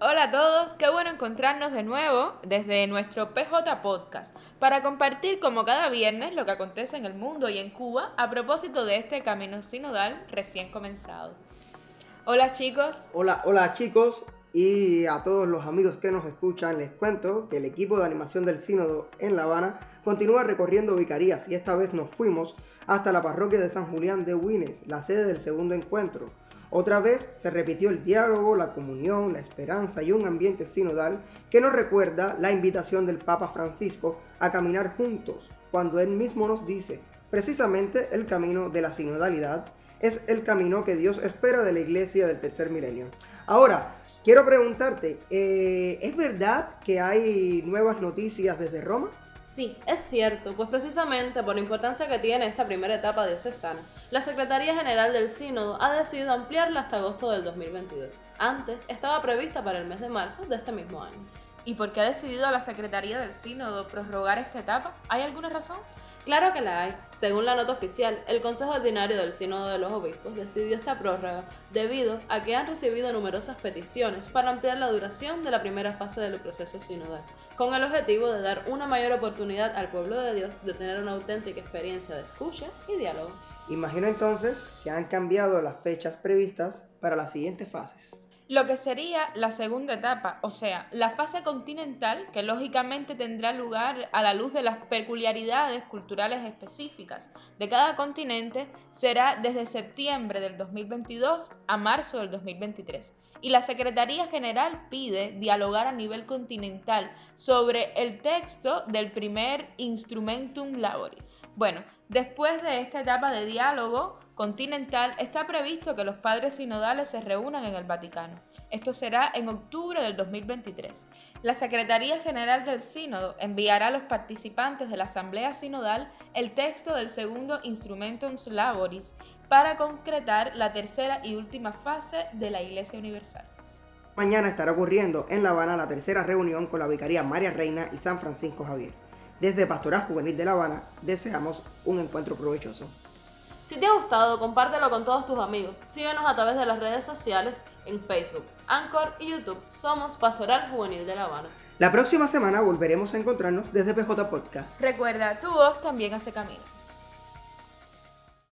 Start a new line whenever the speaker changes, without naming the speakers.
Hola a todos, qué bueno encontrarnos de nuevo desde nuestro PJ Podcast para compartir como cada viernes lo que acontece en el mundo y en Cuba a propósito de este camino sinodal recién comenzado. Hola chicos.
Hola, hola chicos y a todos los amigos que nos escuchan les cuento que el equipo de animación del sínodo en La Habana continúa recorriendo vicarías y esta vez nos fuimos hasta la parroquia de San Julián de Huines, la sede del segundo encuentro. Otra vez se repitió el diálogo, la comunión, la esperanza y un ambiente sinodal que nos recuerda la invitación del Papa Francisco a caminar juntos, cuando él mismo nos dice, precisamente el camino de la sinodalidad es el camino que Dios espera de la iglesia del tercer milenio. Ahora, quiero preguntarte, eh, ¿es verdad que hay nuevas noticias desde Roma?
Sí, es cierto, pues precisamente por la importancia que tiene esta primera etapa diocesana, la Secretaría General del Sínodo ha decidido ampliarla hasta agosto del 2022. Antes estaba prevista para el mes de marzo de este mismo año.
¿Y por qué ha decidido la Secretaría del Sínodo prorrogar esta etapa? ¿Hay alguna razón?
Claro que la hay. Según la nota oficial, el Consejo Ordinario del Sínodo de los Obispos decidió esta prórroga debido a que han recibido numerosas peticiones para ampliar la duración de la primera fase del proceso sinodal, con el objetivo de dar una mayor oportunidad al pueblo de Dios de tener una auténtica experiencia de escucha y diálogo.
Imagino entonces que han cambiado las fechas previstas para las siguientes fases
lo que sería la segunda etapa, o sea, la fase continental, que lógicamente tendrá lugar a la luz de las peculiaridades culturales específicas de cada continente, será desde septiembre del 2022 a marzo del 2023. Y la Secretaría General pide dialogar a nivel continental sobre el texto del primer Instrumentum Laboris. Bueno, después de esta etapa de diálogo, continental, está previsto que los padres sinodales se reúnan en el Vaticano. Esto será en octubre del 2023. La Secretaría General del Sínodo enviará a los participantes de la Asamblea Sinodal el texto del segundo Instrumentum Laboris para concretar la tercera y última fase de la Iglesia Universal.
Mañana estará ocurriendo en La Habana la tercera reunión con la Vicaría María Reina y San Francisco Javier. Desde Pastoral Juvenil de La Habana deseamos un encuentro provechoso.
Si te ha gustado, compártelo con todos tus amigos. Síguenos a través de las redes sociales en Facebook, Anchor y YouTube. Somos Pastoral Juvenil de La Habana.
La próxima semana volveremos a encontrarnos desde PJ Podcast.
Recuerda, tu voz también hace camino.